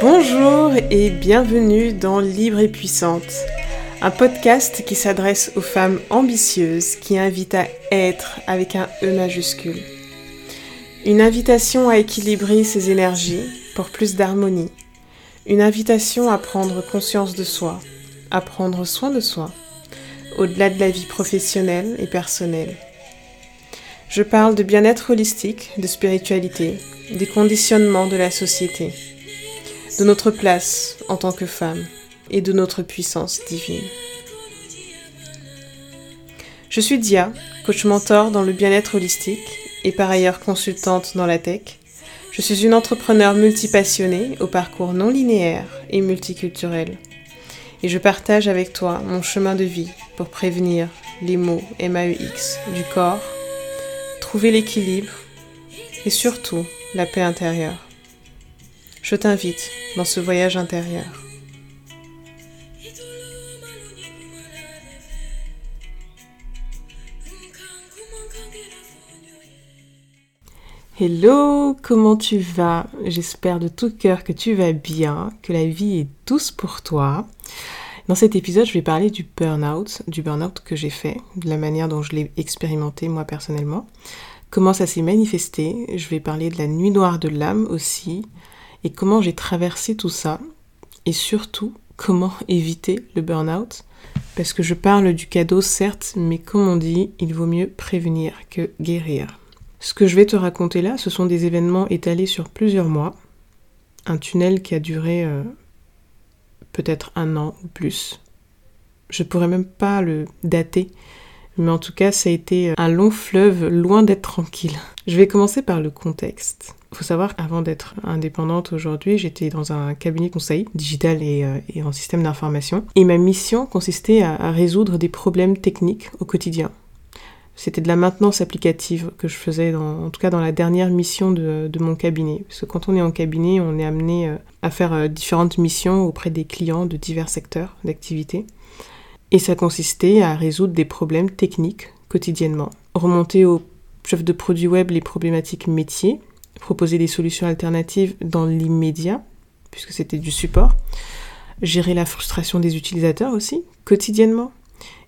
Bonjour et bienvenue dans Libre et Puissante, un podcast qui s'adresse aux femmes ambitieuses qui invitent à être avec un E majuscule. Une invitation à équilibrer ses énergies pour plus d'harmonie. Une invitation à prendre conscience de soi, à prendre soin de soi, au-delà de la vie professionnelle et personnelle. Je parle de bien-être holistique, de spiritualité, des conditionnements de la société de notre place en tant que femme et de notre puissance divine. Je suis Dia, coach mentor dans le bien-être holistique et par ailleurs consultante dans la tech. Je suis une entrepreneur multipassionnée au parcours non linéaire et multiculturel. Et je partage avec toi mon chemin de vie pour prévenir les maux MAEX du corps, trouver l'équilibre et surtout la paix intérieure je t'invite dans ce voyage intérieur. Hello, comment tu vas? J'espère de tout cœur que tu vas bien, que la vie est douce pour toi. Dans cet épisode, je vais parler du burn-out, du burn-out que j'ai fait, de la manière dont je l'ai expérimenté moi personnellement, comment ça s'est manifesté. Je vais parler de la nuit noire de l'âme aussi, et comment j'ai traversé tout ça et surtout comment éviter le burn-out. Parce que je parle du cadeau certes, mais comme on dit, il vaut mieux prévenir que guérir. Ce que je vais te raconter là, ce sont des événements étalés sur plusieurs mois. Un tunnel qui a duré euh, peut-être un an ou plus. Je pourrais même pas le dater, mais en tout cas, ça a été un long fleuve loin d'être tranquille. Je vais commencer par le contexte. Il faut savoir qu'avant d'être indépendante aujourd'hui, j'étais dans un cabinet conseil digital et, euh, en système d'information. Et ma mission consistait à, résoudre des problèmes techniques au quotidien. C'était de la maintenance applicative que je faisais, en tout cas dans la dernière mission de, mon cabinet. Parce que quand on est en cabinet, on est amené euh, à faire euh, différentes missions auprès des clients de divers secteurs d'activité. Et ça consistait à résoudre des problèmes techniques quotidiennement. Remonter au chef de produit web les problématiques métiers, proposer des solutions alternatives dans l'immédiat, puisque c'était du support, gérer la frustration des utilisateurs aussi, quotidiennement.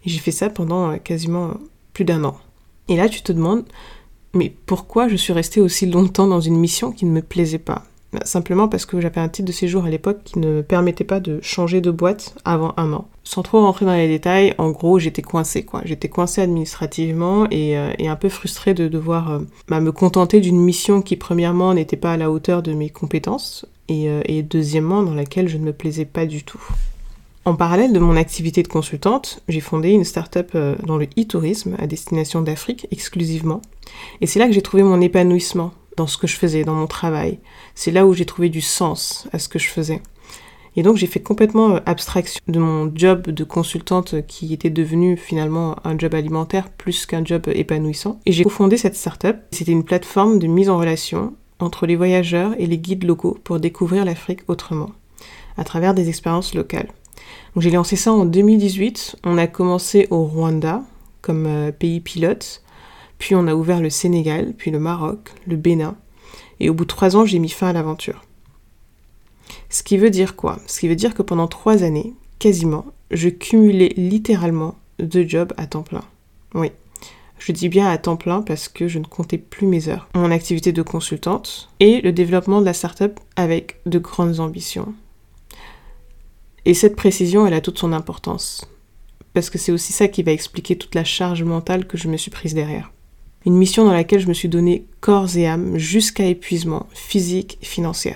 Et j'ai fait ça pendant euh, quasiment plus d'un an. Et là, tu te demandes, mais pourquoi je suis restée aussi longtemps dans une mission qui ne me plaisait pas? Bah, simplement parce que j'avais un titre de séjour à l'époque qui ne me permettait pas de changer de boîte avant un an. Sans trop rentrer dans les détails, en gros, j'étais coincée, quoi. J'étais coincée administrativement et, euh, un peu frustrée de devoir euh, bah, me contenter d'une mission qui, premièrement, n'était pas à la hauteur de mes compétences et, euh, et deuxièmement, dans laquelle je ne me plaisais pas du tout. En parallèle de mon activité de consultante, j'ai fondé une start-up dans le e-tourisme à destination d'Afrique exclusivement. Et c'est là que j'ai trouvé mon épanouissement dans ce que je faisais, dans mon travail. C'est là où j'ai trouvé du sens à ce que je faisais. Et donc j'ai fait complètement euh, abstraction de mon job de consultante qui était devenu finalement un job alimentaire plus qu'un job épanouissant. Et j'ai cofondé cette startup. C'était une plateforme de mise en relation entre les voyageurs et les guides locaux pour découvrir l'Afrique autrement, à travers des expériences locales. J'ai lancé ça en 2018. On a commencé au Rwanda comme euh, pays pilote. Puis on a ouvert le Sénégal, puis le Maroc, le Bénin. Et au bout de trois ans, j'ai mis fin à l'aventure. Ce qui veut dire quoi? Ce qui veut dire que pendant trois années, quasiment, je cumulais littéralement deux jobs à temps plein. Oui. Je dis bien à temps plein parce que je ne comptais plus mes heures. Mon activité de consultante et le développement de la startup avec de grandes ambitions. Et cette précision, elle a toute son importance. Parce que c'est aussi ça qui va expliquer toute la charge mentale que je me suis prise derrière. Une mission dans laquelle je me suis donné corps et âme jusqu'à épuisement physique et financier.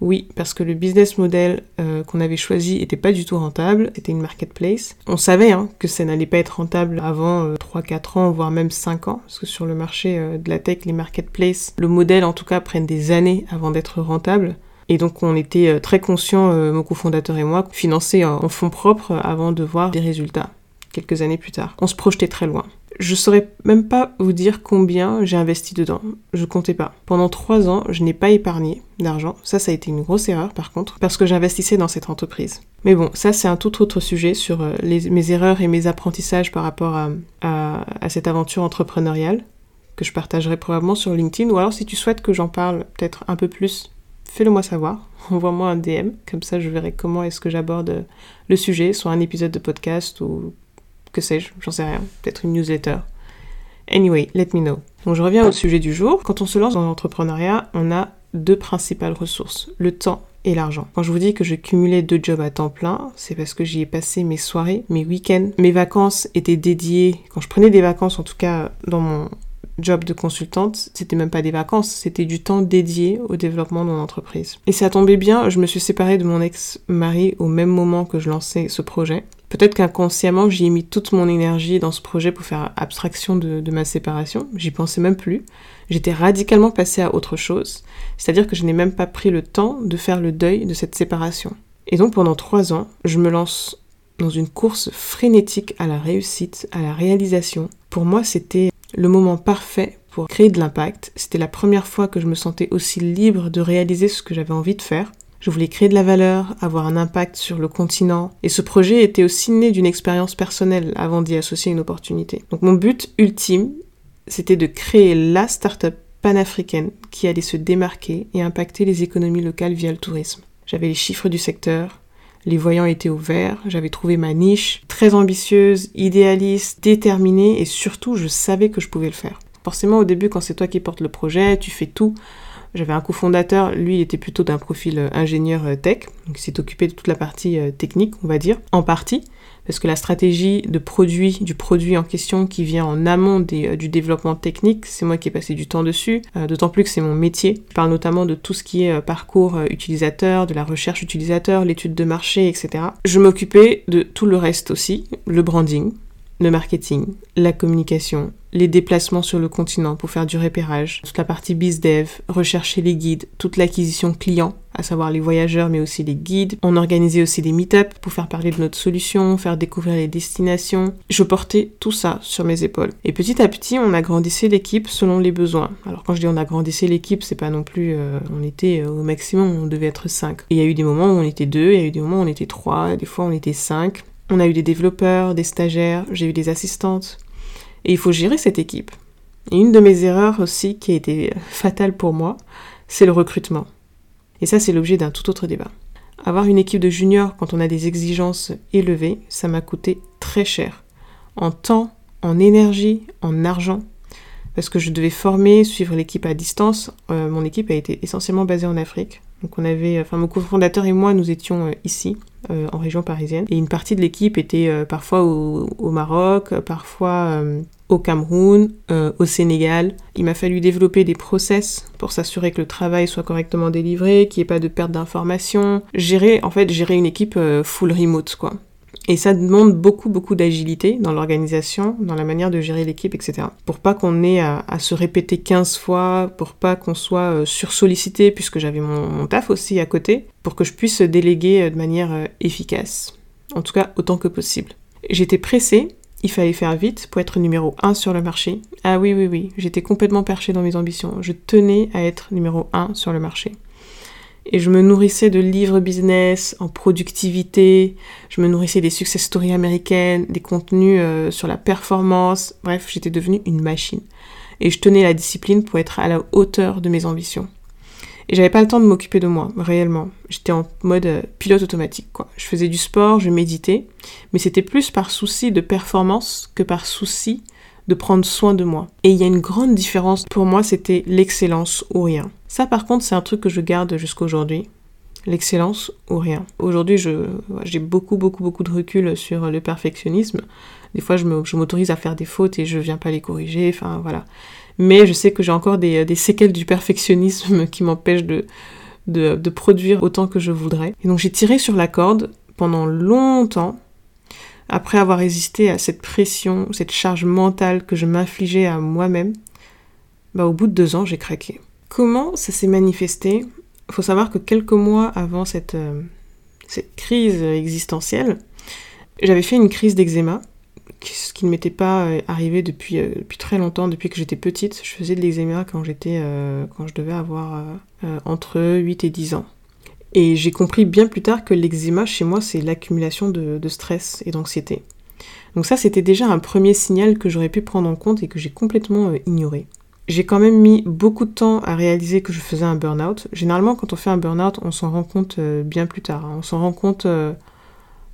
Oui, parce que le business model euh, qu'on avait choisi n'était pas du tout rentable, c'était une marketplace. On savait hein, que ça n'allait pas être rentable avant 3-4 euh, ans, voire même 5 ans, parce que sur le marché euh, de la tech, les marketplaces, le modèle en tout cas prennent des années avant d'être rentable. Et donc on était très conscients, mon cofondateur et moi, financer en fonds propres avant de voir des résultats quelques années plus tard. On se projetait très loin. Je saurais même pas vous dire combien j'ai investi dedans. Je comptais pas. Pendant trois ans, je n'ai pas épargné d'argent. Ça, ça a été une grosse erreur par contre, parce que j'investissais dans cette entreprise. Mais bon, ça c'est un tout autre sujet sur euh, mes erreurs et mes apprentissages par rapport à, cette aventure entrepreneuriale que je partagerai probablement sur LinkedIn, ou alors si tu souhaites que j'en parle peut-être un peu plus, fais-le moi savoir. Envoie-moi un DM, comme ça je verrai comment est-ce que j'aborde le sujet, soit un épisode de podcast ou que sais-je, j'en sais rien, peut-être une newsletter. Anyway, let me know. Donc je reviens au sujet du jour. Quand on se lance dans l'entrepreneuriat, on a deux principales ressources, le temps et l'argent. Quand je vous dis que je cumulais deux jobs à temps plein, c'est parce que j'y ai passé mes soirées, mes week-ends. Mes vacances étaient dédiées, quand je prenais des vacances en tout cas dans mon job de consultante, c'était même pas des vacances, c'était du temps dédié au développement de mon entreprise. Et ça tombait bien, je me suis séparée de mon ex-mari au même moment que je lançais ce projet. Peut-être qu'inconsciemment, j'y ai mis toute mon énergie dans ce projet pour faire abstraction de, ma séparation. J'y pensais même plus. J'étais radicalement passée à autre chose. C'est-à-dire que je n'ai même pas pris le temps de faire le deuil de cette séparation. Et donc pendant trois ans, je me lance dans une course frénétique à la réussite, à la réalisation. Pour moi, c'était le moment parfait pour créer de l'impact. C'était la première fois que je me sentais aussi libre de réaliser ce que j'avais envie de faire. Je voulais créer de la valeur, avoir un impact sur le continent. Et ce projet était aussi né d'une expérience personnelle avant d'y associer une opportunité. Donc mon but ultime, c'était de créer la start-up panafricaine qui allait se démarquer et impacter les économies locales via le tourisme. J'avais les chiffres du secteur, les voyants étaient au vert, j'avais trouvé ma niche, très ambitieuse, idéaliste, déterminée et surtout je savais que je pouvais le faire. Forcément au début quand c'est toi qui portes le projet, tu fais tout j'avais un cofondateur, lui il était plutôt d'un profil euh, ingénieur euh, tech, donc il s'est occupé de toute la partie euh, technique, on va dire, en partie, parce que la stratégie de produit, du produit en question qui vient en amont du développement technique, c'est moi qui ai passé du temps dessus, d'autant plus que c'est mon métier. Je parle notamment de tout ce qui est parcours utilisateur, de la recherche utilisateur, l'étude de marché, etc. Je m'occupais de tout le reste aussi, le branding, le marketing, la communication, les déplacements sur le continent pour faire du repérage, toute la partie bizdev, rechercher les guides, toute l'acquisition client, à savoir les voyageurs mais aussi les guides. On organisait aussi des meet-ups pour faire parler de notre solution, faire découvrir les destinations. Je portais tout ça sur mes épaules. Et petit à petit, on agrandissait l'équipe selon les besoins. Alors quand je dis on agrandissait l'équipe, c'est pas non plus euh, on était euh, au maximum, on devait être 5. Il y a eu des moments où on était deux, il y a eu des moments où on était trois, des fois on était cinq. On a eu des développeurs, des stagiaires, j'ai eu des assistantes. Et il faut gérer cette équipe. Et une de mes erreurs aussi qui a été fatale pour moi, c'est le recrutement. Et ça, c'est l'objet d'un tout autre débat. Avoir une équipe de juniors quand on a des exigences élevées, ça m'a coûté très cher. En temps, en énergie, en argent. Parce que je devais former, suivre l'équipe à distance. Euh, mon équipe a été essentiellement basée en Afrique. Donc on avait, enfin mon cofondateur et moi, nous étions euh, ici, euh, en région parisienne. Et une partie de l'équipe était euh, parfois au, Maroc, parfois au Cameroun, au Sénégal. Il m'a fallu développer des process pour s'assurer que le travail soit correctement délivré, qu'il n'y ait pas de perte d'informations. Gérer, en fait, gérer une équipe full remote, quoi. Et ça demande beaucoup, beaucoup d'agilité dans l'organisation, dans la manière de gérer l'équipe, etc. Pour pas qu'on ait à, se répéter 15 fois, pour pas qu'on soit euh, sursollicité, puisque j'avais mon, taf aussi à côté, pour que je puisse déléguer euh, de manière euh, efficace. En tout cas, autant que possible. J'étais pressée, il fallait faire vite pour être numéro 1 sur le marché. Ah oui, oui, oui, j'étais complètement perchée dans mes ambitions. Je tenais à être numéro 1 sur le marché et je me nourrissais de livres business en productivité, je me nourrissais des success stories américaines, des contenus euh, sur la performance, bref, j'étais devenue une machine. Et je tenais la discipline pour être à la hauteur de mes ambitions. Et j'avais pas le temps de m'occuper de moi, réellement. J'étais en mode euh, pilote automatique. Je faisais du sport, je méditais, mais c'était plus par souci de performance que par souci de prendre soin de moi. Et il y a une grande différence. Pour moi, c'était l'excellence ou rien. Ça, par contre, c'est un truc que je garde jusqu'à aujourd'hui. L'excellence ou rien. Aujourd'hui, j'ai beaucoup, beaucoup, beaucoup de recul sur le perfectionnisme. Des fois, je m'autorise à faire des fautes et je viens pas les corriger. Enfin, voilà. Mais je sais que j'ai encore des, des, séquelles du perfectionnisme qui m'empêchent de, de, de produire autant que je voudrais. Et donc, j'ai tiré sur la corde pendant longtemps après avoir résisté à cette pression, cette charge mentale que je m'infligeais à moi-même, bah au bout de deux ans, j'ai craqué. Comment ça s'est manifesté? Il faut savoir que quelques mois avant cette, euh, cette crise existentielle, j'avais fait une crise d'eczéma, ce qui ne m'était pas euh, arrivé depuis, euh, depuis très longtemps, depuis que j'étais petite. Je faisais de l'eczéma quand quand je devais avoir entre 8 et 10 ans. Et j'ai compris bien plus tard que l'eczéma chez moi, c'est l'accumulation de, stress et d'anxiété. Donc ça, c'était déjà un premier signal que j'aurais pu prendre en compte et que j'ai complètement euh, ignoré. j'ai quand même mis beaucoup de temps à réaliser que je faisais un burn-out. Généralement, quand on fait un burn-out, on s'en rend compte euh, bien plus tard. Hein. On s'en rend compte, euh,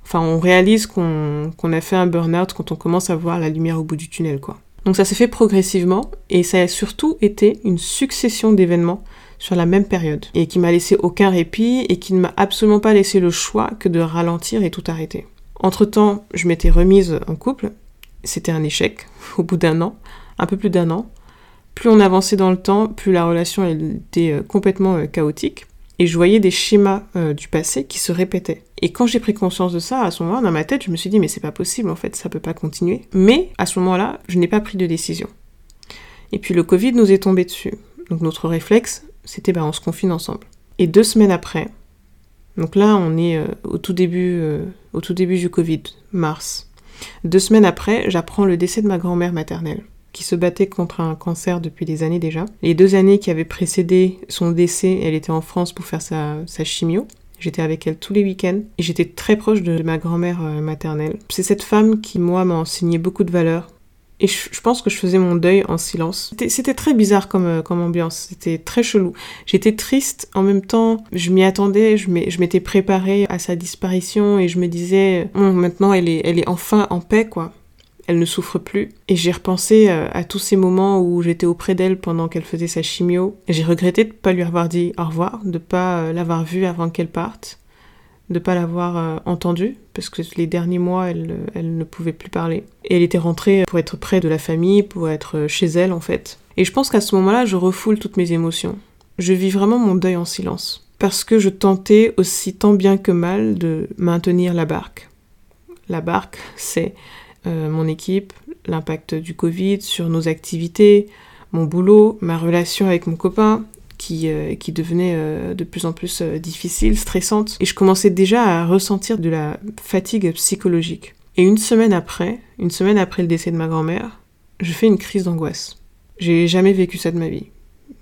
enfin, on réalise qu'on a fait un burn-out quand on commence à voir la lumière au bout du tunnel, quoi. Donc ça s'est fait progressivement et ça a surtout été une succession d'événements sur la même période et qui m'a laissé aucun répit et qui ne m'a absolument pas laissé le choix que de ralentir et tout arrêter. Entre-temps, je m'étais remise en couple. C'était un échec au bout d'un an, un peu plus d'un an plus on avançait dans le temps, plus la relation était euh, complètement euh, chaotique. Et je voyais des schémas euh, du passé qui se répétaient. Et quand j'ai pris conscience de ça, à ce moment-là, dans ma tête, je me suis dit, mais c'est pas possible, en fait, ça peut pas continuer. Mais à ce moment-là, je n'ai pas pris de décision. Et puis le Covid nous est tombé dessus. Donc notre réflexe, c'était, bah, on se confine ensemble. Et deux semaines après, donc là, on est au, tout début, au tout début du Covid, mars. Deux semaines après, j'apprends le décès de ma grand-mère maternelle qui se battait contre un cancer depuis des années déjà. Les deux années qui avaient précédé son décès, elle était en France pour faire sa, chimio. J'étais avec elle tous les week-ends et j'étais très proche de ma grand-mère euh, maternelle. C'est cette femme qui, moi, m'a enseigné beaucoup de valeurs. Et je, pense que je faisais mon deuil en silence. C'était très bizarre comme, euh, comme ambiance, c'était très chelou. J'étais triste, en même temps, je m'y attendais, je m'étais préparée à sa disparition et je me disais, bon, maintenant elle est, elle est enfin en paix, quoi elle ne souffre plus. Et j'ai repensé euh, à tous ces moments où j'étais auprès d'elle pendant qu'elle faisait sa chimio. J'ai regretté de ne pas lui avoir dit au revoir, de ne pas euh, l'avoir vue avant qu'elle parte, de ne pas l'avoir euh, entendue, parce que les derniers mois, elle, elle ne pouvait plus parler. Et elle était rentrée pour être près de la famille, pour être chez elle en fait. Et je pense qu'à ce moment-là, je refoule toutes mes émotions. Je vis vraiment mon deuil en silence. Parce que je tentais aussi tant bien que mal de maintenir la barque. La barque, c'est euh, mon équipe, l'impact du Covid sur nos activités, mon boulot, ma relation avec mon copain, qui, euh, qui devenait euh, de plus en plus difficile, stressante. Et je commençais déjà à ressentir de la fatigue psychologique. Et une semaine après, une semaine après le décès de ma grand-mère, je fais une crise d'angoisse. J'ai jamais vécu ça de ma vie.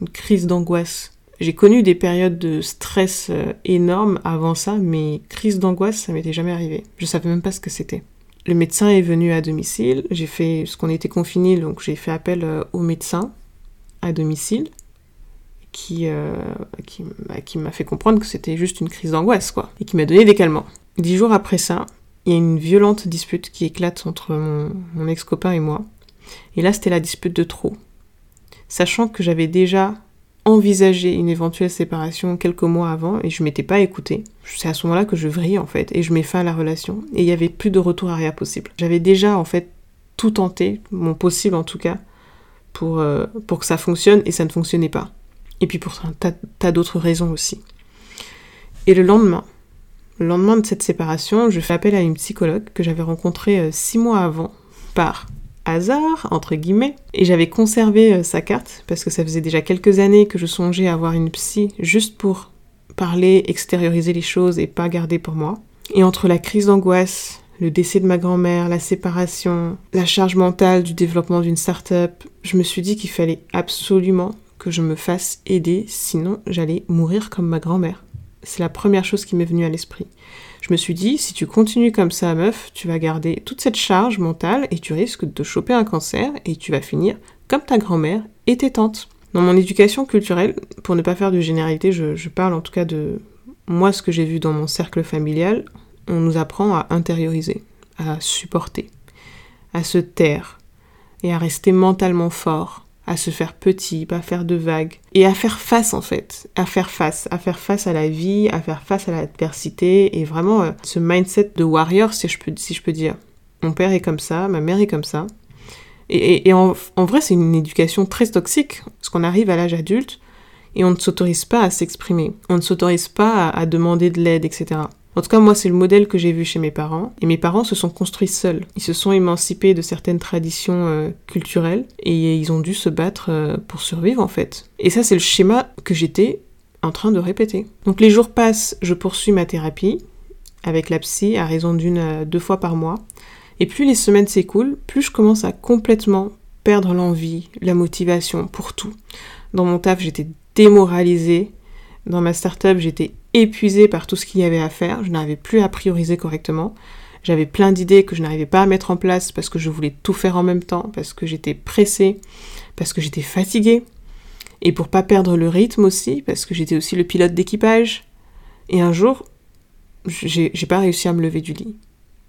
Une crise d'angoisse. J'ai connu des périodes de stress énormes avant ça, mais crise d'angoisse, ça m'était jamais arrivé. Je savais même pas ce que c'était. Le médecin est venu à domicile. J'ai fait ce qu'on était confiné, donc j'ai fait appel euh, au médecin à domicile qui, euh, bah, qui, m'a fait comprendre que c'était juste une crise d'angoisse, quoi, et qui m'a donné des calmants. Dix jours après ça, il y a une violente dispute qui éclate entre mon, ex-copain et moi. Et là, c'était la dispute de trop. Sachant que j'avais déjà envisager une éventuelle séparation quelques mois avant et je m'étais pas écoutée. C'est à ce moment-là que je vrille en fait et je mets fin à la relation et il y avait plus de retour arrière possible. J'avais déjà en fait tout tenté, mon possible en tout cas, pour, euh, pour que ça fonctionne et ça ne fonctionnait pas. Et puis pour un tas, d'autres raisons aussi. Et le lendemain, le lendemain de cette séparation, je fais appel à une psychologue que j'avais rencontrée euh, six mois avant par hasard, entre guillemets, et j'avais conservé euh, sa carte, parce que ça faisait déjà quelques années que je songeais à avoir une psy juste pour parler, extérioriser les choses et pas garder pour moi. Et entre la crise d'angoisse, le décès de ma grand-mère, la séparation, la charge mentale du développement d'une start-up, je me suis dit qu'il fallait absolument que je me fasse aider, sinon j'allais mourir comme ma grand-mère. C'est la première chose qui m'est venue à l'esprit. Je me suis dit, si tu continues comme ça, meuf, tu vas garder toute cette charge mentale et tu risques de choper un cancer et tu vas finir comme ta grand-mère et tes tantes. Dans mon éducation culturelle, pour ne pas faire de généralité, je, parle en tout cas de moi ce que j'ai vu dans mon cercle familial, on nous apprend à intérioriser, à supporter, à se taire et à rester mentalement fort à se faire petit, pas faire de vagues, et à faire face en fait, à faire face, à faire face à la vie, à faire face à l'adversité, et vraiment euh, ce mindset de warrior, si je peux, si je peux dire. Mon père est comme ça, ma mère est comme ça. Et, en, vrai, c'est une éducation très toxique, parce qu'on arrive à l'âge adulte, et on ne s'autorise pas à s'exprimer, on ne s'autorise pas à demander de l'aide, etc. En tout cas, moi, c'est le modèle que j'ai vu chez mes parents. Et mes parents se sont construits seuls. Ils se sont émancipés de certaines traditions euh, culturelles et ils ont dû se battre euh, pour survivre, en fait. Et ça, c'est le schéma que j'étais en train de répéter. Donc les jours passent, je poursuis ma thérapie avec la psy à raison d'une à deux fois par mois. Et plus les semaines s'écoulent, plus je commence à complètement perdre l'envie, la motivation pour tout. Dans mon taf, j'étais démoralisée. Dans ma start-up, j'étais épuisée par tout ce qu'il y avait à faire, je n'arrivais plus à prioriser correctement. J'avais plein d'idées que je n'arrivais pas à mettre en place parce que je voulais tout faire en même temps, parce que j'étais pressée, parce que j'étais fatiguée. Et pour pas perdre le rythme aussi, parce que j'étais aussi le pilote d'équipage. Et un jour, j'ai pas réussi à me lever du lit.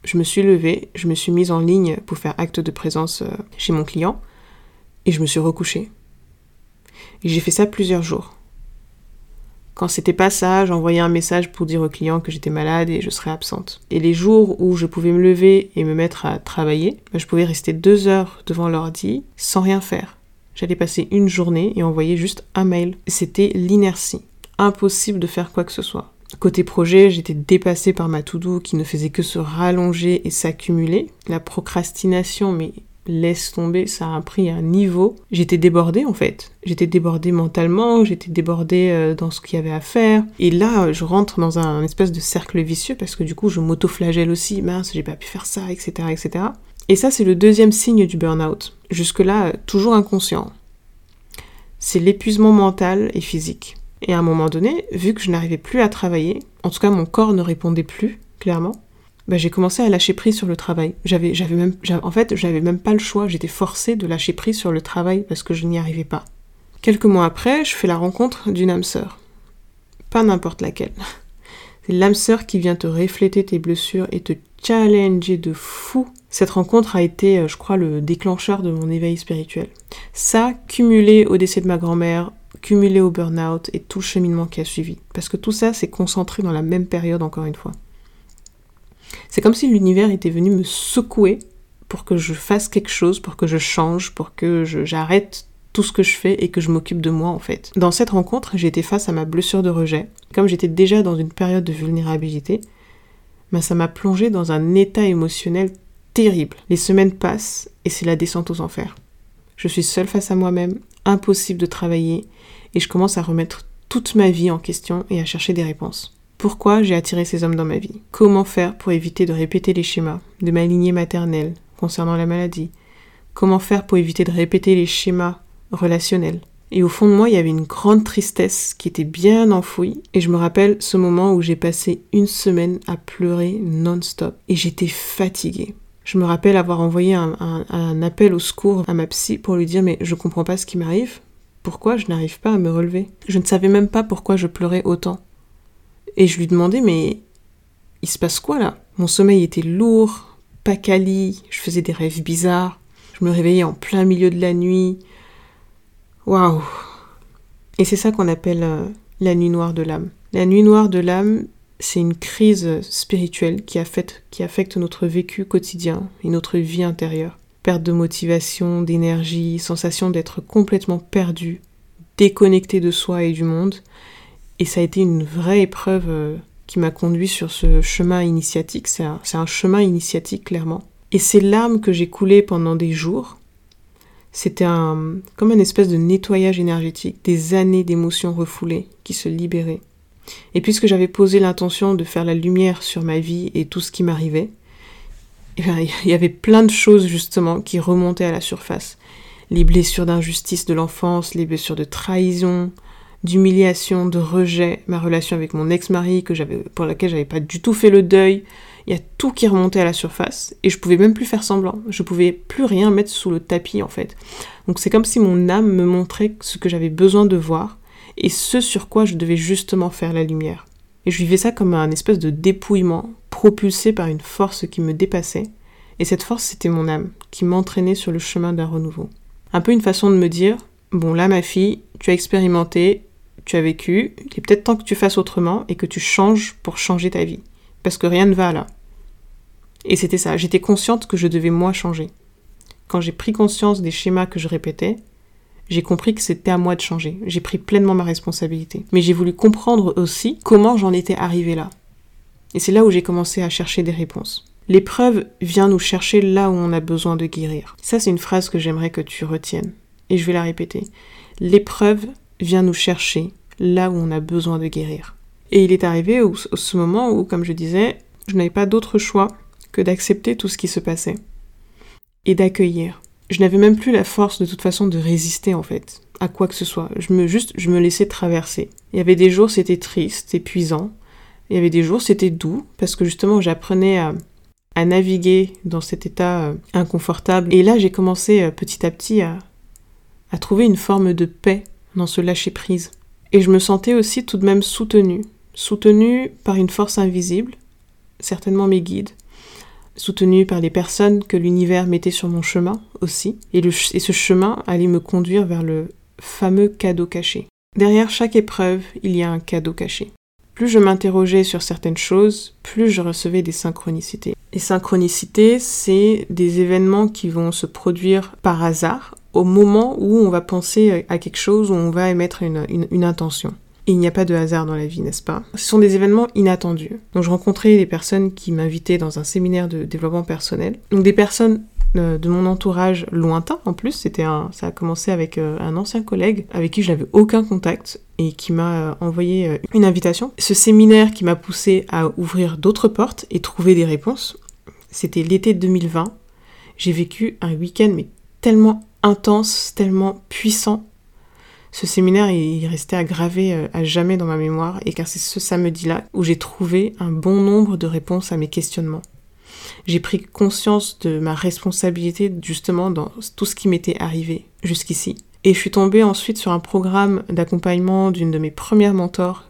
Je me suis levée, je me suis mise en ligne pour faire acte de présence euh, chez mon client, et je me suis recouchée. Et j'ai fait ça plusieurs jours. Quand c'était pas ça, j'envoyais un message pour dire au client que j'étais malade et je serais absente. Et les jours où je pouvais me lever et me mettre à travailler, bah, je pouvais rester deux heures devant l'ordi sans rien faire. J'allais passer une journée et envoyer juste un mail. C'était l'inertie. Impossible de faire quoi que ce soit. Côté projet, j'étais dépassée par ma to-do qui ne faisait que se rallonger et s'accumuler. La procrastination, mais laisse tomber, ça a pris un niveau. J'étais débordée en fait. J'étais débordée mentalement, j'étais débordée euh, dans ce qu'il y avait à faire. Et là, je rentre dans un, espèce de cercle vicieux parce que du coup, je m'auto-flagelle aussi. Mince, j'ai pas pu faire ça, etc., etc. Et ça, c'est le deuxième signe du burn-out. Jusque-là, toujours inconscient. C'est l'épuisement mental et physique. Et à un moment donné, vu que je n'arrivais plus à travailler, en tout cas mon corps ne répondait plus, clairement, bah, j'ai commencé à lâcher prise sur le travail. J'avais, j'avais même, en fait, j'avais même pas le choix. J'étais forcée de lâcher prise sur le travail parce que je n'y arrivais pas. Quelques mois après, je fais la rencontre d'une âme sœur. Pas n'importe laquelle. C'est l'âme sœur qui vient te refléter tes blessures et te challenger de fou. Cette rencontre a été, euh, je crois, le déclencheur de mon éveil spirituel. Ça, cumulé au décès de ma grand-mère, cumulé au burn-out et tout le cheminement qui a suivi. Parce que tout ça s'est concentré dans la même période, encore une fois. C'est comme si l'univers était venu me secouer pour que je fasse quelque chose, pour que je change, pour que j'arrête tout ce que je fais et que je m'occupe de moi en fait. Dans cette rencontre, j'ai été face à ma blessure de rejet. Comme j'étais déjà dans une période de vulnérabilité, ben ça m'a plongé dans un état émotionnel terrible. Les semaines passent et c'est la descente aux enfers. Je suis seule face à moi-même, impossible de travailler, et je commence à remettre toute ma vie en question et à chercher des réponses. Pourquoi j'ai attiré ces hommes dans ma vie? Comment faire pour éviter de répéter les schémas de ma lignée maternelle concernant la maladie? Comment faire pour éviter de répéter les schémas relationnels? Et au fond de moi, il y avait une grande tristesse qui était bien enfouie. Et je me rappelle ce moment où j'ai passé une semaine à pleurer non-stop. Et j'étais fatiguée. Je me rappelle avoir envoyé un, appel au secours à ma psy pour lui dire mais je comprends pas ce qui m'arrive. Pourquoi je n'arrive pas à me relever? Je ne savais même pas pourquoi je pleurais autant. Et je lui demandais, mais il se passe quoi là? Mon sommeil était lourd, pas quali, je faisais des rêves bizarres, je me réveillais en plein milieu de la nuit. Waouh Et c'est ça qu'on appelle euh, la nuit noire de l'âme. La nuit noire de l'âme, c'est une crise spirituelle qui affecte, qui affecte notre vécu quotidien et notre vie intérieure. Perte de motivation, d'énergie, sensation d'être complètement perdu, déconnecté de soi et du monde, et ça a été une vraie épreuve euh, qui m'a conduit sur ce chemin initiatique. C'est un, chemin initiatique, clairement. Et ces larmes que j'ai coulées pendant des jours, c'était un, comme un espèce de nettoyage énergétique, des années d'émotions refoulées qui se libéraient. Et puisque j'avais posé l'intention de faire la lumière sur ma vie et tout ce qui m'arrivait, eh il y avait plein de choses justement qui remontaient à la surface. Les blessures d'injustice de l'enfance, les blessures de trahison, d'humiliation, de rejet, ma relation avec mon ex-mari que j'avais, pour laquelle j'avais pas du tout fait le deuil. Il y a tout qui remontait à la surface et je pouvais même plus faire semblant. Je pouvais plus rien mettre sous le tapis en fait. Donc c'est comme si mon âme me montrait ce que j'avais besoin de voir et ce sur quoi je devais justement faire la lumière. Et je vivais ça comme un espèce de dépouillement propulsé par une force qui me dépassait. Et cette force, c'était mon âme, qui m'entraînait sur le chemin d'un renouveau. Un peu une façon de me dire, bon là ma fille, tu as expérimenté, tu as vécu, il est peut-être temps que tu fasses autrement et que tu changes pour changer ta vie. Parce que rien ne va là. Et c'était ça, j'étais consciente que je devais moi changer. Quand j'ai pris conscience des schémas que je répétais, j'ai compris que c'était à moi de changer. J'ai pris pleinement ma responsabilité. Mais j'ai voulu comprendre aussi comment j'en étais arrivée là. Et c'est là où j'ai commencé à chercher des réponses. L'épreuve vient nous chercher là où on a besoin de guérir. Ça, c'est une phrase que j'aimerais que tu retiennes. Et je vais la répéter. L'épreuve vient nous chercher là où on a besoin de guérir. Et il est arrivé au, ce moment où, comme je disais, je n'avais pas d'autre choix que d'accepter tout ce qui se passait et d'accueillir. Je n'avais même plus la force de toute façon de résister en fait à quoi que ce soit. Je me juste je me laissais traverser. Il y avait des jours c'était triste, épuisant. Il y avait des jours c'était doux parce que justement j'apprenais à, à naviguer dans cet état euh, inconfortable. Et là, j'ai commencé euh, petit à petit à, à trouver une forme de paix dans ce lâcher-prise. Et je me sentais aussi tout de même soutenue, soutenue par une force invisible, certainement mes guides, soutenue par les personnes que l'univers mettait sur mon chemin aussi, et, ce chemin allait me conduire vers le fameux cadeau caché. Derrière chaque épreuve, il y a un cadeau caché. Plus je m'interrogeais sur certaines choses, plus je recevais des synchronicités. Les synchronicités, c'est des événements qui vont se produire par hasard au moment où on va penser à quelque chose, où on va émettre une, intention. il n'y a pas de hasard dans la vie, n'est-ce pas? Ce sont des événements inattendus. Donc je rencontrais des personnes qui m'invitaient dans un séminaire de développement personnel. Donc des personnes euh, de mon entourage lointain en plus. C'était ça a commencé avec euh, un ancien collègue avec qui je n'avais aucun contact et qui m'a euh, envoyé une invitation. Ce séminaire qui m'a poussé à ouvrir d'autres portes et trouver des réponses, c'était l'été 2020. J'ai vécu un week-end mais tellement intense, tellement puissant. Ce séminaire, il restait aggravé à jamais dans ma mémoire et car c'est ce samedi-là où j'ai trouvé un bon nombre de réponses à mes questionnements j'ai pris conscience de ma responsabilité justement dans tout ce qui m'était arrivé jusqu'ici. Et je suis tombée ensuite sur un programme d'accompagnement d'une de mes premières mentors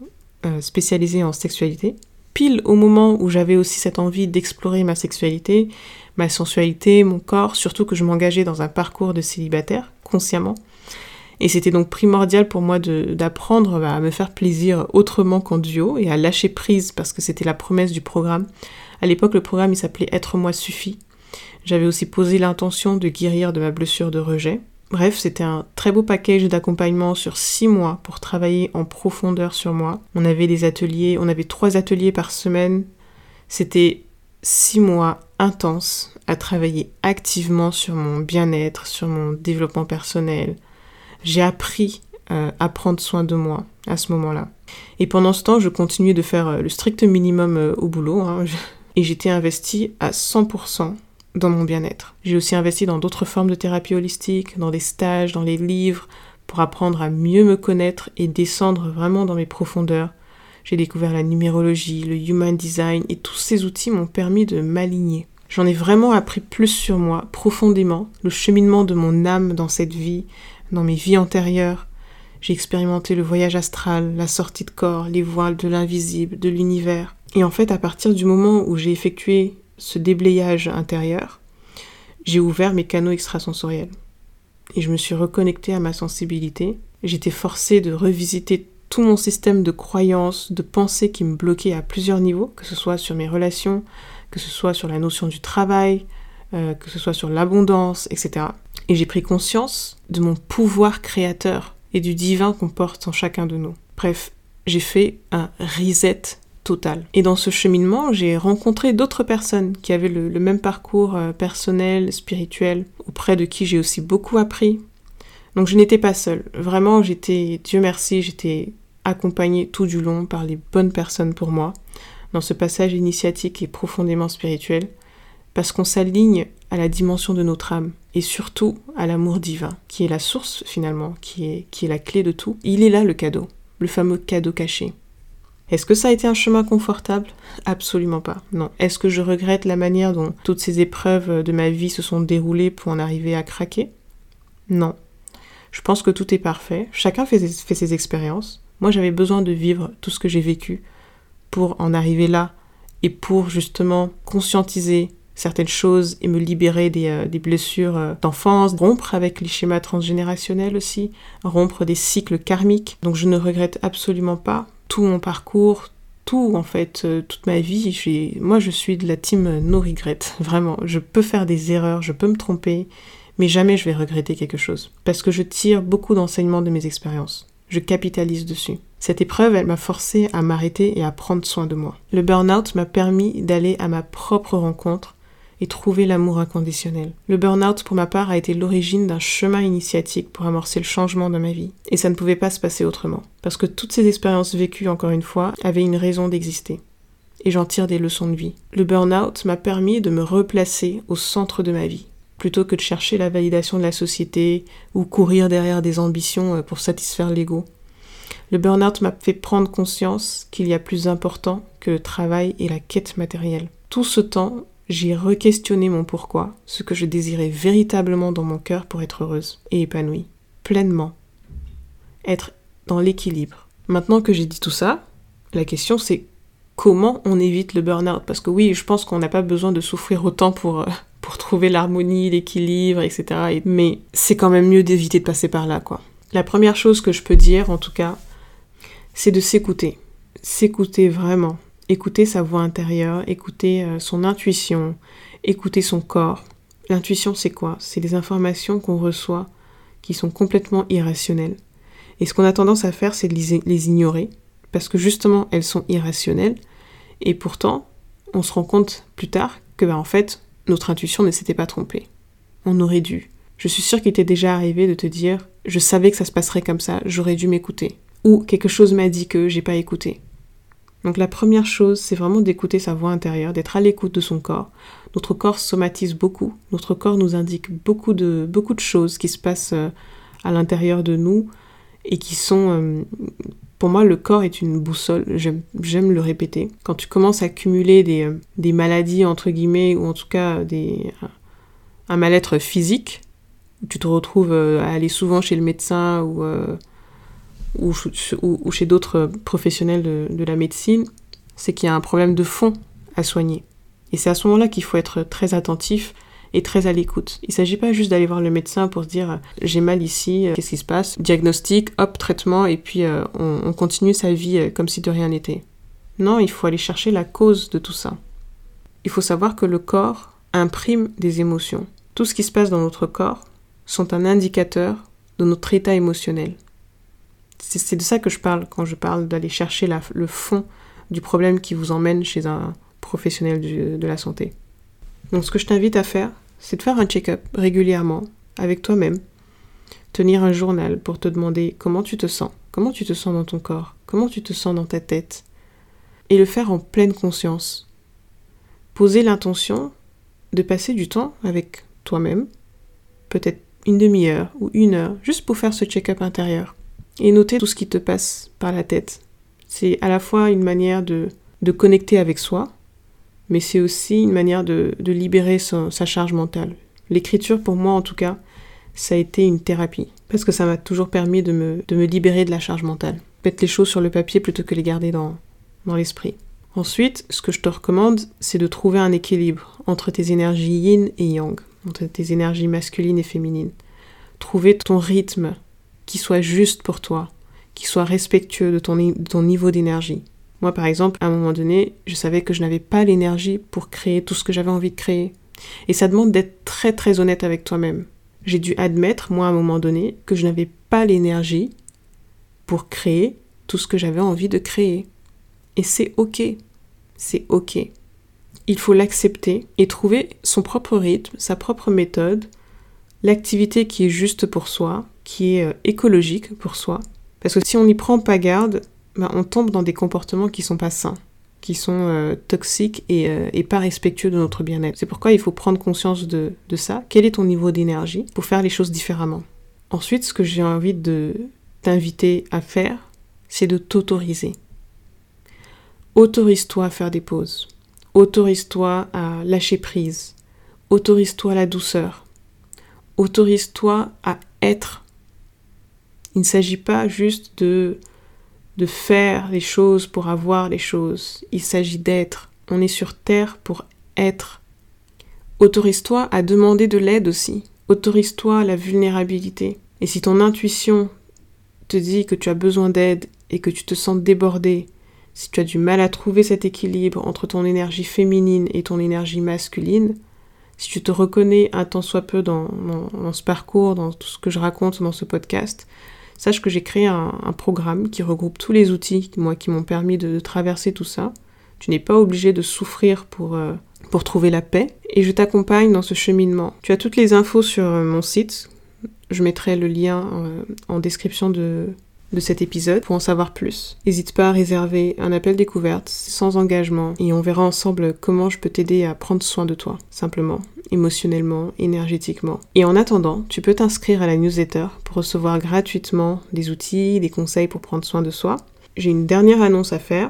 euh, spécialisée en sexualité. Pile au moment où j'avais aussi cette envie d'explorer ma sexualité, ma sensualité, mon corps, surtout que je m'engageais dans un parcours de célibataire, consciemment. Et c'était donc primordial pour moi d'apprendre à me faire plaisir autrement qu'en duo et à lâcher prise parce que c'était la promesse du programme à l'époque, le programme il s'appelait Être moi suffit. J'avais aussi posé l'intention de guérir de ma blessure de rejet. Bref, c'était un très beau package d'accompagnement sur six mois pour travailler en profondeur sur moi. On avait des ateliers, on avait trois ateliers par semaine. C'était six mois intenses à travailler activement sur mon bien-être, sur mon développement personnel. J'ai appris euh, à prendre soin de moi à ce moment-là. Et pendant ce temps, je continuais de faire euh, le strict minimum euh, au boulot. Hein et j'étais investie à 100% dans mon bien-être. J'ai aussi investi dans d'autres formes de thérapie holistique, dans des stages, dans les livres, pour apprendre à mieux me connaître et descendre vraiment dans mes profondeurs. J'ai découvert la numérologie, le human design et tous ces outils m'ont permis de m'aligner. J'en ai vraiment appris plus sur moi, profondément, le cheminement de mon âme dans cette vie, dans mes vies antérieures. J'ai expérimenté le voyage astral, la sortie de corps, les voiles de l'invisible, de l'univers. Et en fait, à partir du moment où j'ai effectué ce déblayage intérieur, j'ai ouvert mes canaux extrasensoriels. Et je me suis reconnectée à ma sensibilité. J'étais forcée de revisiter tout mon système de croyances, de pensées qui me bloquaient à plusieurs niveaux, que ce soit sur mes relations, que ce soit sur la notion du travail, euh, que ce soit sur l'abondance, etc. Et j'ai pris conscience de mon pouvoir créateur et du divin qu'on porte en chacun de nous. Bref, j'ai fait un reset et dans ce cheminement, j'ai rencontré d'autres personnes qui avaient le, même parcours euh, personnel, spirituel, auprès de qui j'ai aussi beaucoup appris. Donc je n'étais pas seule. Vraiment, j'étais, Dieu merci, j'étais accompagnée tout du long par les bonnes personnes pour moi, dans ce passage initiatique et profondément spirituel, parce qu'on s'aligne à la dimension de notre âme, et surtout à l'amour divin, qui est la source finalement, qui est, qui est la clé de tout. Il est là le cadeau, le fameux cadeau caché. Est-ce que ça a été un chemin confortable? Absolument pas, non. Est-ce que je regrette la manière dont toutes ces épreuves de ma vie se sont déroulées pour en arriver à craquer? Non. Je pense que tout est parfait. Chacun fait, ses expériences. Moi, j'avais besoin de vivre tout ce que j'ai vécu pour en arriver là et pour justement conscientiser certaines choses et me libérer des, euh, blessures euh, d'enfance, rompre avec les schémas transgénérationnels aussi, rompre des cycles karmiques. Donc je ne regrette absolument pas tout mon parcours, tout en fait, euh, toute ma vie. Moi, je suis de la team no regret, vraiment. Je peux faire des erreurs, je peux me tromper, mais jamais je vais regretter quelque chose. Parce que je tire beaucoup d'enseignements de mes expériences. Je capitalise dessus. Cette épreuve, elle m'a forcé à m'arrêter et à prendre soin de moi. Le burn-out m'a permis d'aller à ma propre rencontre et trouver l'amour inconditionnel. Le burn-out, pour ma part, a été l'origine d'un chemin initiatique pour amorcer le changement de ma vie. Et ça ne pouvait pas se passer autrement. Parce que toutes ces expériences vécues, encore une fois, avaient une raison d'exister. Et j'en tire des leçons de vie. Le burn-out m'a permis de me replacer au centre de ma vie. Plutôt que de chercher la validation de la société ou courir derrière des ambitions euh, pour satisfaire l'ego. Le burn-out m'a fait prendre conscience qu'il y a plus important que le travail et la quête matérielle. Tout ce temps j'ai re-questionné mon pourquoi, ce que je désirais véritablement dans mon cœur pour être heureuse et épanouie, pleinement. Être dans l'équilibre. Maintenant que j'ai dit tout ça, la question c'est comment on évite le burn-out? Parce que oui, je pense qu'on n'a pas besoin de souffrir autant pour, euh, pour trouver l'harmonie, l'équilibre, etc. Mais c'est quand même mieux d'éviter de passer par là, quoi. La première chose que je peux dire, en tout cas, c'est de s'écouter. S'écouter vraiment. Écouter sa voix intérieure, écouter euh, son intuition, écouter son corps. L'intuition, c'est quoi? C'est des informations qu'on reçoit qui sont complètement irrationnelles. Et ce qu'on a tendance à faire, c'est de les ignorer, parce que justement, elles sont irrationnelles. Et pourtant, on se rend compte plus tard que, ben, en fait, notre intuition ne s'était pas trompée. On aurait dû. Je suis sûre qu'il t'est déjà arrivé de te dire je savais que ça se passerait comme ça, j'aurais dû m'écouter. Ou quelque chose m'a dit que j'ai pas écouté. Donc la première chose, c'est vraiment d'écouter sa voix intérieure, d'être à l'écoute de son corps. Notre corps somatise beaucoup, notre corps nous indique beaucoup de, beaucoup de choses qui se passent euh, à l'intérieur de nous et qui sont... Euh, pour moi, le corps est une boussole, j'aime le répéter. Quand tu commences à cumuler des, euh, des, maladies, entre guillemets, ou en tout cas des, un mal-être physique, tu te retrouves à aller souvent chez le médecin ou, euh, ou, ou, chez d'autres professionnels de, la médecine, c'est qu'il y a un problème de fond à soigner. Et c'est à ce moment-là qu'il faut être très attentif et très à l'écoute. Il ne s'agit pas juste d'aller voir le médecin pour se dire j'ai mal ici, euh, qu'est-ce qui se passe? Diagnostic, hop, traitement, et puis on, on, continue sa vie comme si de rien n'était. Non, il faut aller chercher la cause de tout ça. Il faut savoir que le corps imprime des émotions. Tout ce qui se passe dans notre corps sont un indicateur de notre état émotionnel. C'est de ça que je parle quand je parle d'aller chercher le fond du problème qui vous emmène chez un professionnel de la santé. Donc ce que je t'invite à faire, c'est de faire un check-up régulièrement avec toi-même, tenir un journal pour te demander comment tu te sens, comment tu te sens dans ton corps, comment tu te sens dans ta tête, et le faire en pleine conscience. Poser l'intention de passer du temps avec toi-même, peut-être une demi-heure ou une heure, juste pour faire ce check-up intérieur et noter tout ce qui te passe par la tête. C'est à la fois une manière de, de connecter avec soi, mais c'est aussi une manière de, de libérer sa, charge mentale. L'écriture, pour moi en tout cas, ça a été une thérapie, parce que ça m'a toujours permis de me, de me libérer de la charge mentale. Mettre les choses sur le papier plutôt que les garder dans, dans l'esprit. Ensuite, ce que je te recommande, c'est de trouver un équilibre entre tes énergies yin et yang entre tes énergies masculines et féminines. Trouver ton rythme qui soit juste pour toi, qui soit respectueux de ton, niveau d'énergie. Moi, par exemple, à un moment donné, je savais que je n'avais pas l'énergie pour créer tout ce que j'avais envie de créer. Et ça demande d'être très très honnête avec toi-même. J'ai dû admettre, moi, à un moment donné, que je n'avais pas l'énergie pour créer tout ce que j'avais envie de créer. Et c'est ok. C'est ok il faut l'accepter et trouver son propre rythme, sa propre méthode, l'activité qui est juste pour soi, qui est euh, écologique pour soi. Parce que si on n'y prend pas garde, ben, on tombe dans des comportements qui sont pas sains, qui sont euh, toxiques euh, et, pas respectueux de notre bien-être. C'est pourquoi il faut prendre conscience de, de ça. Quel est ton niveau d'énergie pour faire les choses différemment? Ensuite, ce que j'ai envie de t'inviter à faire, c'est de t'autoriser. Autorise-toi à faire des pauses. Autorise-toi à lâcher prise. Autorise-toi à la douceur. Autorise-toi à être. Il ne s'agit pas juste de, de faire les choses pour avoir les choses. Il s'agit d'être. On est sur Terre pour être. Autorise-toi à demander de l'aide aussi. Autorise-toi la vulnérabilité. Et si ton intuition te dit que tu as besoin d'aide et que tu te sens débordé, si tu as du mal à trouver cet équilibre entre ton énergie féminine et ton énergie masculine, si tu te reconnais un tant soit peu dans, ce parcours, dans tout ce que je raconte dans ce podcast, sache que j'ai créé un, programme qui regroupe tous les outils moi, qui m'ont permis de, traverser tout ça. Tu n'es pas obligé de souffrir pour, euh, pour trouver la paix et je t'accompagne dans ce cheminement. Tu as toutes les infos sur euh, mon site. Je mettrai le lien euh, en description de, de cet épisode pour en savoir plus. N'hésite pas à réserver un appel découverte sans engagement et on verra ensemble comment je peux t'aider à prendre soin de toi, simplement, émotionnellement, énergétiquement. Et en attendant, tu peux t'inscrire à la newsletter pour recevoir gratuitement des outils, des conseils pour prendre soin de soi. J'ai une dernière annonce à faire.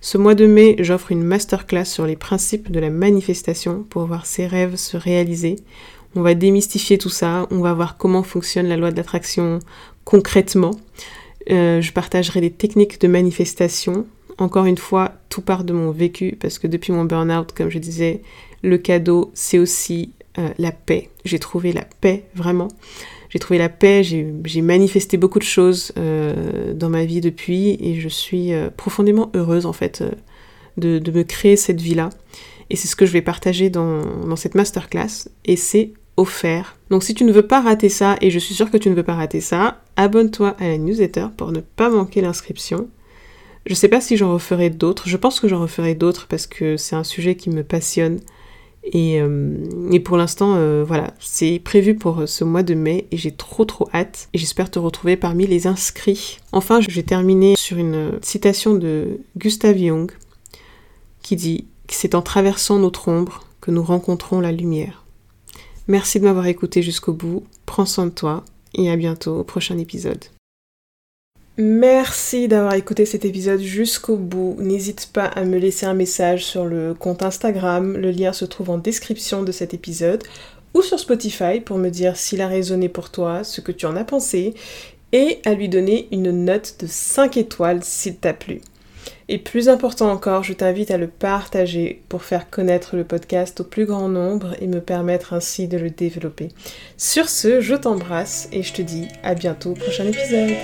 Ce mois de mai, j'offre une masterclass sur les principes de la manifestation pour voir ses rêves se réaliser. On va démystifier tout ça, on va voir comment fonctionne la loi de l'attraction concrètement. Euh, je partagerai des techniques de manifestation. Encore une fois, tout part de mon vécu parce que depuis mon burn-out, comme je disais, le cadeau, c'est aussi euh, la paix. J'ai trouvé la paix, vraiment. J'ai trouvé la paix, j'ai manifesté beaucoup de choses euh, dans ma vie depuis et je suis profondément heureuse en fait de, me créer cette vie-là. Et c'est ce que je vais partager dans, cette masterclass et c'est offert. Donc si tu ne veux pas rater ça, et je suis sûre que tu ne veux pas rater ça, abonne-toi à la newsletter pour ne pas manquer l'inscription. Je sais pas si j'en referai d'autres, je pense que j'en referai d'autres parce que c'est un sujet qui me passionne. Et, euh, pour l'instant, euh, voilà, c'est prévu pour ce mois de mai et j'ai trop trop hâte. Et j'espère te retrouver parmi les inscrits. Enfin, je vais terminer sur une citation de Gustav Jung qui dit que c'est en traversant notre ombre que nous rencontrons la lumière. Merci de m'avoir écouté jusqu'au bout. Prends soin de toi et à bientôt au prochain épisode. Merci d'avoir écouté cet épisode jusqu'au bout. N'hésite pas à me laisser un message sur le compte Instagram. Le lien se trouve en description de cet épisode ou sur Spotify pour me dire s'il a résonné pour toi, ce que tu en as pensé et à lui donner une note de 5 étoiles s'il t'a plu. Et plus important encore, je t'invite à le partager pour faire connaître le podcast au plus grand nombre et me permettre ainsi de le développer. Sur ce, je t'embrasse et je te dis à bientôt au prochain épisode.